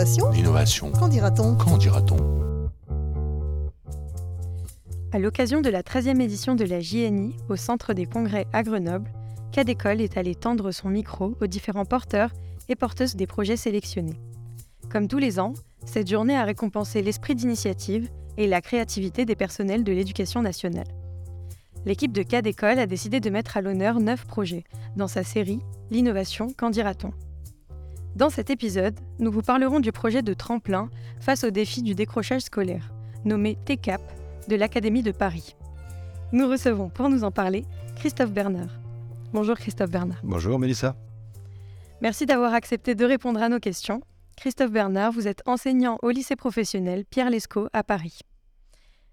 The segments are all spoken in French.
L'innovation L'innovation. Qu'en dira-t-on Qu'en dira-t-on À l'occasion de la 13e édition de la JNI au Centre des Congrès à Grenoble, Cadécole est allé tendre son micro aux différents porteurs et porteuses des projets sélectionnés. Comme tous les ans, cette journée a récompensé l'esprit d'initiative et la créativité des personnels de l'éducation nationale. L'équipe de Cadécole a décidé de mettre à l'honneur neuf projets dans sa série L'innovation, qu'en dira-t-on? Dans cet épisode, nous vous parlerons du projet de tremplin face au défi du décrochage scolaire, nommé TCAP de l'Académie de Paris. Nous recevons pour nous en parler Christophe Bernard. Bonjour Christophe Bernard. Bonjour Mélissa. Merci d'avoir accepté de répondre à nos questions. Christophe Bernard, vous êtes enseignant au lycée professionnel Pierre Lescot à Paris.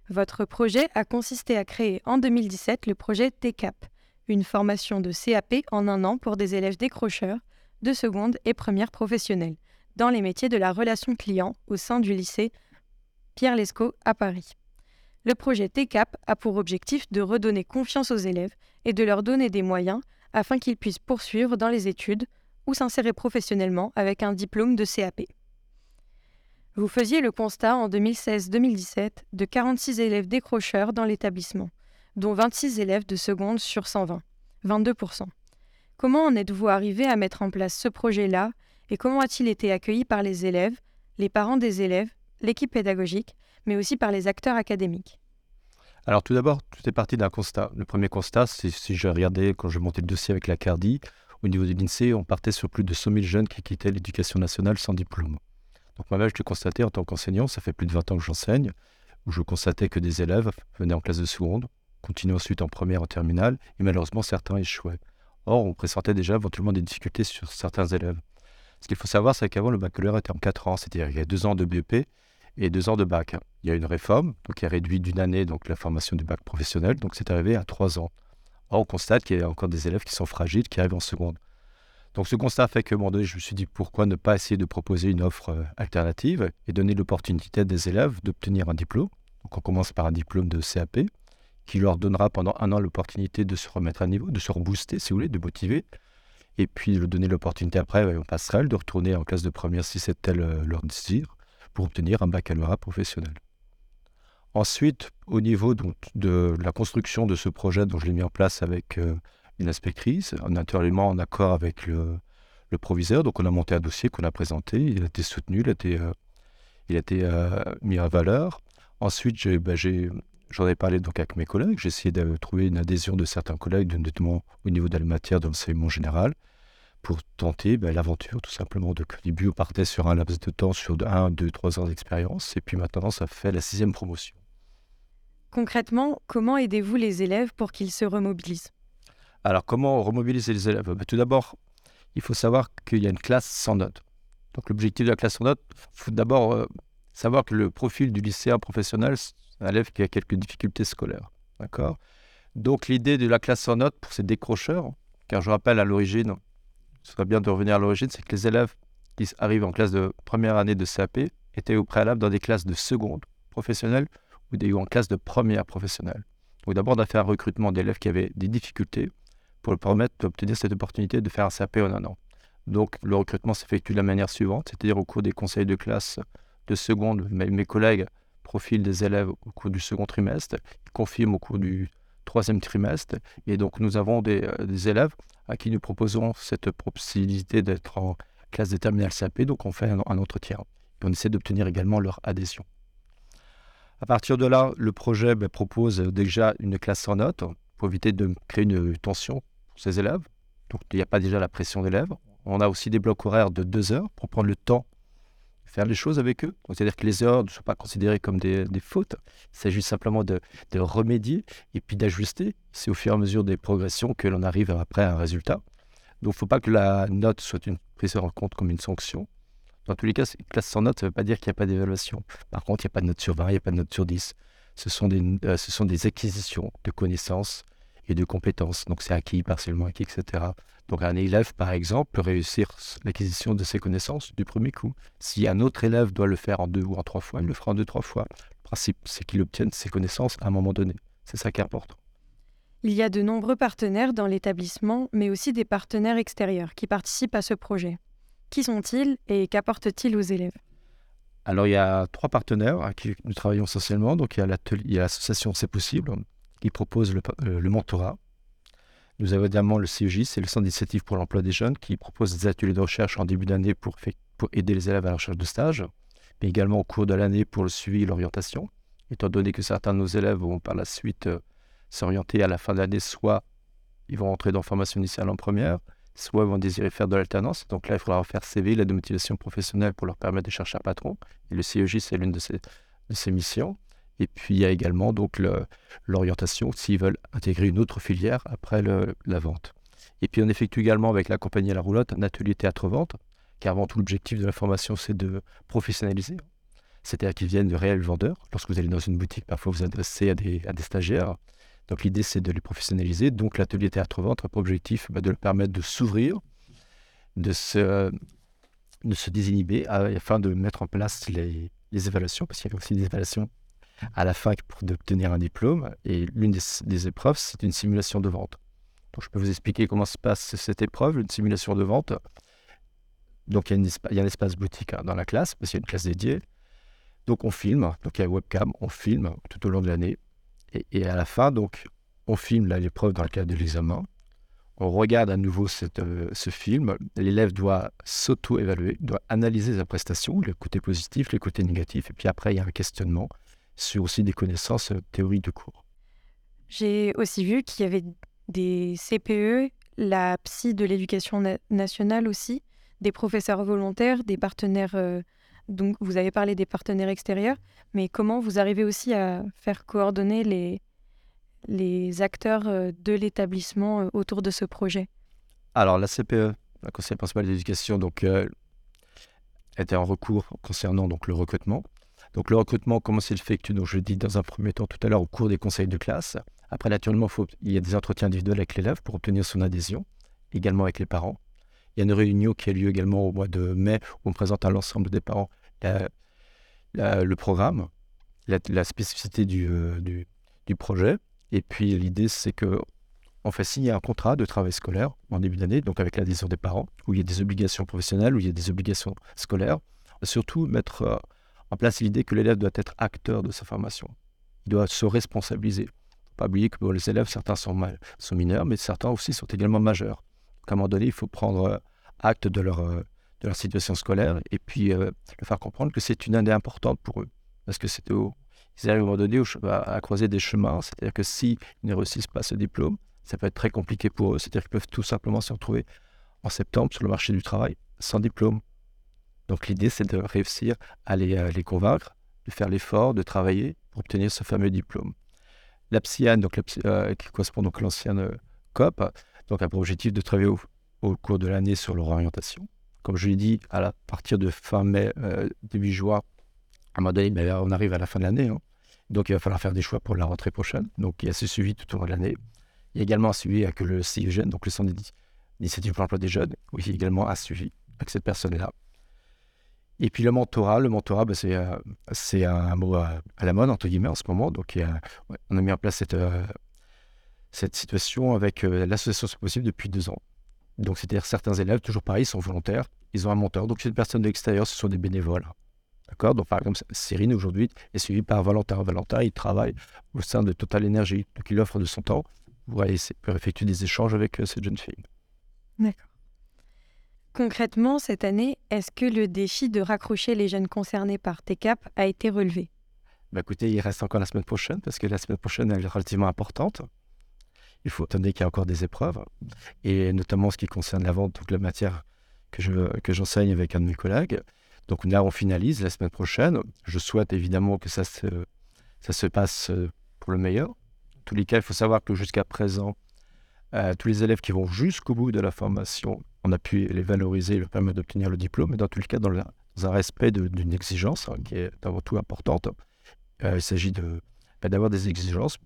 Votre projet a consisté à créer en 2017 le projet TCAP, une formation de CAP en un an pour des élèves décrocheurs de seconde et première professionnelle, dans les métiers de la relation client au sein du lycée Pierre Lescot à Paris. Le projet TCAP a pour objectif de redonner confiance aux élèves et de leur donner des moyens afin qu'ils puissent poursuivre dans les études ou s'insérer professionnellement avec un diplôme de CAP. Vous faisiez le constat en 2016-2017 de 46 élèves décrocheurs dans l'établissement, dont 26 élèves de seconde sur 120, 22%. Comment en êtes-vous arrivé à mettre en place ce projet-là et comment a-t-il été accueilli par les élèves, les parents des élèves, l'équipe pédagogique mais aussi par les acteurs académiques? Alors tout d'abord, tout est parti d'un constat. Le premier constat, c'est si je regardais quand je montais le dossier avec la CARDI, au niveau de l'INSEE, on partait sur plus de 100 000 jeunes qui quittaient l'éducation nationale sans diplôme. Donc moi-même, je l'ai constaté en tant qu'enseignant, ça fait plus de 20 ans que j'enseigne, où je constatais que des élèves venaient en classe de seconde, continuaient ensuite en première, en terminale, et malheureusement certains échouaient. Or, on pressentait déjà éventuellement des difficultés sur certains élèves. Ce qu'il faut savoir, c'est qu'avant, le baccalauréat était en 4 ans, c'est-à-dire il y a 2 ans de BEP, et deux ans de bac. Il y a une réforme donc, qui a réduit d'une année donc, la formation du bac professionnel, donc c'est arrivé à trois ans. Or, on constate qu'il y a encore des élèves qui sont fragiles, qui arrivent en seconde. Donc ce constat fait que un moment donné, je me suis dit pourquoi ne pas essayer de proposer une offre euh, alternative et donner l'opportunité à des élèves d'obtenir un diplôme. Donc on commence par un diplôme de CAP qui leur donnera pendant un an l'opportunité de se remettre à niveau, de se rebooster si vous voulez, de motiver. Et puis de donner l'opportunité après, on passerelle, de retourner en classe de première si c'est tel euh, leur désir pour obtenir un baccalauréat professionnel. Ensuite, au niveau de la construction de ce projet dont je l'ai mis en place avec euh, une inspectrice, naturellement en accord avec le, proviseur, donc on a monté un dossier qu'on a présenté, il a été soutenu, il a été, euh, il a été mis en valeur. Ensuite, ben, j'en ai, parlé donc avec mes collègues, j'ai essayé de trouver une adhésion de certains collègues, notamment au niveau de la matière d'enseignement général pour tenter ben, l'aventure, tout simplement. Donc, au début, on partait sur un laps de temps, sur 1, 2, 3 ans d'expérience, et puis maintenant, ça fait la sixième promotion. Concrètement, comment aidez-vous les élèves pour qu'ils se remobilisent? Alors, comment remobiliser les élèves? Ben, Tout d'abord, il faut savoir qu'il y a une classe sans notes. Donc, l'objectif de la classe sans notes, il faut d'abord euh, savoir que le profil du lycéen professionnel, un élève qui a quelques difficultés scolaires. D'accord? Donc, l'idée de la classe sans notes pour ces décrocheurs, car je rappelle à l'origine, ce serait bien de revenir à l'origine, c'est que les élèves qui arrivent en classe de première année de CAP étaient au préalable dans des classes de seconde professionnelle ou en classe de première professionnelle. Donc d'abord, on a fait un recrutement d'élèves qui avaient des difficultés pour leur permettre d'obtenir cette opportunité de faire un CAP en un an. Donc le recrutement s'effectue de la manière suivante, c'est-à-dire au cours des conseils de classe de seconde, mes collègues profilent des élèves au cours du second trimestre, ils confirment au cours du troisième trimestre. Et donc, nous avons des, euh, élèves à qui nous proposons cette possibilité d'être en classe de terminale CAP. Donc, on fait un, entretien. Et on essaie d'obtenir également leur adhésion. À partir de là, le projet ben, propose déjà une classe sans notes pour éviter de créer une tension pour ces élèves. Donc, il n'y a pas déjà la pression d'élèves. On a aussi des blocs horaires de deux heures pour prendre le temps faire les choses avec eux. C'est-à-dire que les erreurs ne sont pas considérées comme des, fautes. Il s'agit simplement de, remédier et puis d'ajuster. C'est au fur et à mesure des progressions que l'on arrive après à un résultat. Donc il ne faut pas que la note soit prise en compte comme une sanction. Dans tous les cas, une classe sans note, ça ne veut pas dire qu'il n'y a pas d'évaluation. Par contre, il n'y a pas de note sur 20, il n'y a pas de note sur 10. Ce sont des, euh, ce sont des acquisitions de connaissances et de compétences. Donc c'est acquis, partiellement acquis, etc. Donc un élève, par exemple, peut réussir l'acquisition de ses connaissances du premier coup. Si un autre élève doit le faire en deux ou en trois fois, il le fera en deux, trois fois. Le principe, c'est qu'il obtienne ses connaissances à un moment donné. C'est ça qui est important. Il y a de nombreux partenaires dans l'établissement, mais aussi des partenaires extérieurs qui participent à ce projet. Qui sont-ils et qu'apportent-ils aux élèves? Alors, il y a trois partenaires avec qui nous travaillons essentiellement. Donc, il y a l'association C'est Possible qui propose le, euh, le, mentorat. Nous avons également le CEJ, c'est le Centre d'initiative pour l'emploi des jeunes, qui propose des ateliers de recherche en début d'année pour, aider les élèves à la recherche de stage, mais également au cours de l'année pour le suivi et l'orientation. Étant donné que certains de nos élèves vont par la suite euh, s'orienter à la fin de l'année, soit ils vont rentrer dans formation initiale en première, soit ils vont désirer faire de l'alternance. Donc là, il faudra faire CV, l'aide de motivation professionnelle pour leur permettre de chercher un patron. Et le CEJ, c'est l'une de de missions. Et puis il y a également donc l'orientation s'ils veulent intégrer une autre filière après la vente. Et puis on effectue également avec la compagnie à la roulotte un atelier théâtre-vente, car avant tout l'objectif de la formation c'est de professionnaliser. C'est-à-dire qu'ils viennent de réels vendeurs. Lorsque vous allez dans une boutique, parfois vous adressez à des, stagiaires. Donc l'idée c'est de les professionnaliser. Donc l'atelier théâtre-vente a pour objectif bah, de leur permettre de s'ouvrir, de se, désinhiber afin de mettre en place les évaluations, parce qu'il y a aussi des évaluations à la fac pour obtenir un diplôme. Et l'une des, épreuves, c'est une simulation de vente. Donc, je peux vous expliquer comment se passe cette épreuve, une simulation de vente. Donc, il y a, un espace boutique hein, dans la classe, parce qu'il y a une classe dédiée. Donc, on filme, donc il y a webcam, on filme tout au long de l'année. Et, à la fin, donc, on filme l'épreuve dans le cadre de l'examen. On regarde à nouveau cette, euh, ce film. L'élève doit s'auto-évaluer, doit analyser sa prestation, les côtés positifs, les côtés négatifs. Et puis après, il y a un questionnement sur aussi des connaissances euh, théoriques de cours. J'ai aussi vu qu'il y avait des CPE, la psy de l'éducation nationale aussi, des professeurs volontaires, des partenaires. Euh, donc, vous avez parlé des partenaires extérieurs, mais comment vous arrivez aussi à faire coordonner les, les acteurs euh, de l'établissement autour de ce projet? Alors, la CPE, la Conseil principale d'éducation, donc, était en recours concernant donc, le recrutement. Donc le recrutement, comment s'effectue Donc je dit dans un premier temps tout à l'heure au cours des conseils de classe. Après, naturellement, il y a des entretiens individuels avec l'élève pour obtenir son adhésion, également avec les parents. Il y a une réunion qui a lieu également au mois de mai où on présente à l'ensemble des parents le programme, la, spécificité euh, du, du, projet. Et puis l'idée, c'est que on fait signer un contrat de travail scolaire en début d'année, donc avec l'adhésion des parents, où il y a des obligations professionnelles, où il y a des obligations scolaires. Surtout mettre euh, en place l'idée que l'élève doit être acteur de sa formation. Il doit se responsabiliser. Il ne faut pas oublier que les élèves, certains sont, mineurs, mais certains aussi sont également majeurs. à un moment donné, il faut prendre euh, acte de leur, euh, de leur situation scolaire et puis euh, leur faire comprendre que c'est une année importante pour eux. Parce que c'est au, ils arrivent à un moment donné à, croiser des chemins. C'est-à-dire que s'ils ne réussissent pas ce diplôme, ça peut être très compliqué pour eux. C'est-à-dire qu'ils peuvent tout simplement se retrouver en septembre sur le marché du travail sans diplôme. Donc l'idée, c'est de réussir à les, euh, convaincre, de faire l'effort, de travailler pour obtenir ce fameux diplôme. La PSIAN, donc euh, qui correspond donc à l'ancienne euh, COP, donc a pour objectif de travailler au, cours de l'année sur leur orientation. Comme je l'ai dit, à, partir de fin mai, début juin, à un moment ben, on arrive à la fin de l'année. Hein. Donc il va falloir faire des choix pour la rentrée prochaine. Donc il y a ce suivi tout au long de l'année. Il y a également un suivi avec le CIGN, donc le Centre d'initiative pour l'emploi des jeunes, où il a également un suivi avec cette personne-là. Et puis le mentorat, le mentorat, bah, c'est, euh, c'est un mot à, la mode, entre guillemets, en ce moment. Donc on a mis en place cette, euh, situation avec euh, l'association C'est Possible depuis deux ans. Donc c'est-à-dire certains élèves, toujours pareil, sont volontaires, ils ont un mentor. Donc c'est une personne de l'extérieur, ce sont des bénévoles. D'accord? Donc par exemple, Cyrine aujourd'hui est suivie par Valentin. Valentin, il travaille au sein de Total Energy. Donc il offre de son temps pour effectuer des échanges avec cette jeune fille. D'accord. Concrètement, cette année, est-ce que le défi de raccrocher les jeunes concernés par TCAP a été relevé? Bah Écoutez, il reste encore la semaine prochaine, parce que la semaine prochaine, elle est relativement importante. Il faut attendre qu'il y a encore des épreuves, et notamment ce qui concerne la vente, donc la matière que, je, que j'enseigne avec un de mes collègues. Donc là, on finalise la semaine prochaine. Je souhaite évidemment que ça se, ça se passe euh, pour le meilleur. En tous les cas, il faut savoir que jusqu'à présent, euh, tous les élèves qui vont jusqu'au bout de la formation on a pu les valoriser et leur permettre d'obtenir le diplôme, mais dans tous les cas, dans, un respect d'une exigence hein, qui est avant tout importante. Euh, il s'agit de, bah, d'avoir des exigences.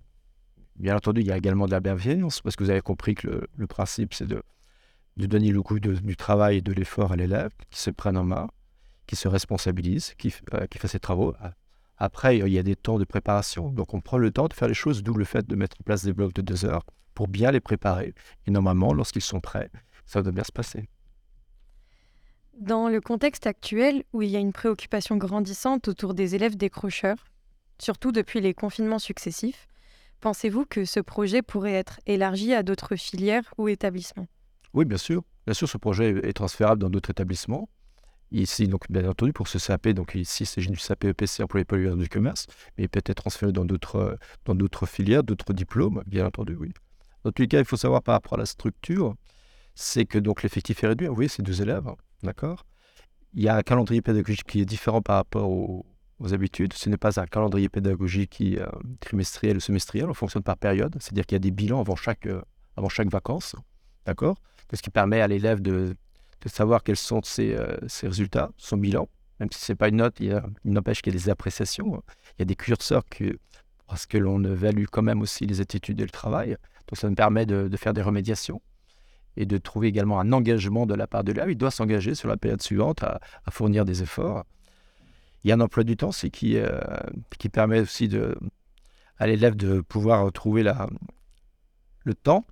Bien entendu, il y a également de la bienveillance, parce que vous avez compris que le, principe, c'est de, de, donner le goût du travail et de l'effort à l'élève, qui se prenne en main, qui se responsabilise, qui, euh, qui fait ses travaux. Après, il y a des temps de préparation. Donc, on prend le temps de faire les choses, d'où le fait de mettre en place des blocs de deux heures pour bien les préparer. Et normalement, lorsqu'ils sont prêts, ça doit bien se passer. Dans le contexte actuel où il y a une préoccupation grandissante autour des élèves décrocheurs, surtout depuis les confinements successifs, pensez-vous que ce projet pourrait être élargi à d'autres filières ou établissements? Oui, bien sûr. Bien sûr, ce projet est transférable dans d'autres établissements. Ici, donc, bien entendu, pour ce CAP, donc ici, c'est du CAP EPC employé polyvalent du commerce, mais il peut être transféré dans d'autres, dans d'autres filières, d'autres diplômes, bien entendu, oui. Dans tous les cas, il faut savoir par rapport à la structure, c'est que donc l'effectif est réduit. Vous voyez, c'est deux élèves, d'accord? Il y a un calendrier pédagogique qui est différent par rapport aux, habitudes. Ce n'est pas un calendrier pédagogique qui est trimestriel ou semestriel, on fonctionne par période, c'est-à-dire qu'il y a des bilans avant chaque, euh, avant chaque vacances, d'accord? Ce qui permet à l'élève de de savoir quels sont ses, euh, résultats, son bilan. Même si ce n'est pas une note, il, n'empêche qu'il y a des appréciations. Hein. Il y a des curseurs que, parce que l'on évalue quand même aussi les attitudes et le travail. Donc ça me permet de, faire des remédiations et de trouver également un engagement de la part de l'élève. Il doit s'engager sur la période suivante à, fournir des efforts. Il y a un emploi du temps, qui, euh, qui permet aussi à l'élève de pouvoir trouver la, le temps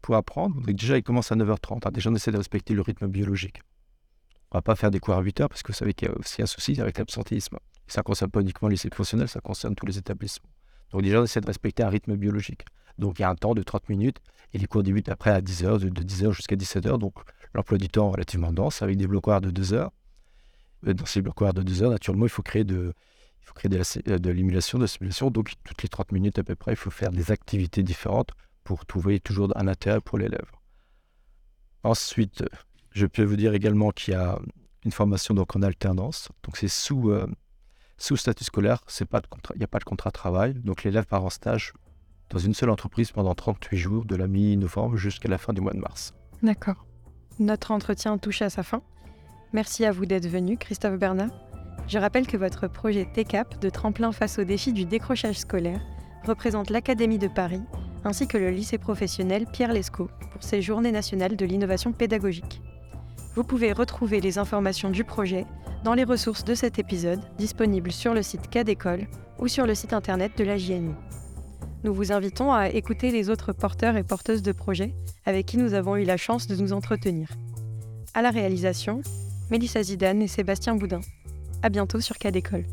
pour apprendre. Déjà, il commence à 9h30. Hein. Déjà, on essaie de respecter le rythme biologique. On ne va pas faire des cours à 8h parce que vous savez qu'il y a aussi un souci avec l'absentéisme. Ça ne concerne pas uniquement les lycées ça concerne tous les établissements. Donc déjà, on essaie de respecter un rythme biologique. Donc il y a un temps de 30 minutes et les cours débutent après à 10h, de, 10h jusqu'à 17h. Donc l'emploi du temps relativement dense avec des blocs de 2 heures. Dans ces blocs de 2 heures, naturellement, il faut créer de, il faut créer de l'émulation, de, de simulation. Donc toutes les 30 minutes à peu près, il faut faire des activités différentes pour trouver toujours un intérêt pour l'élève. Ensuite, je peux vous dire également qu'il y a une formation donc en alternance. Donc c'est sous, euh, sous statut scolaire, il n'y a pas de contrat de travail. Donc l'élève part en stage dans une seule entreprise pendant 38 jours, de la mi-novembre jusqu'à la fin du mois de mars. D'accord. Notre entretien touche à sa fin. Merci à vous d'être venu, Christophe Bernard. Je rappelle que votre projet TECAP de tremplin face au défi du décrochage scolaire représente l'Académie de Paris ainsi que le lycée professionnel Pierre Lescaut pour ses journées nationales de l'innovation pédagogique. Vous pouvez retrouver les informations du projet dans les ressources de cet épisode disponibles sur le site CADécole ou sur le site internet de la JNU. Nous vous invitons à écouter les autres porteurs et porteuses de projets avec qui nous avons eu la chance de nous entretenir. À la réalisation, Mélissa Zidane et Sébastien Boudin. À bientôt sur CADécole.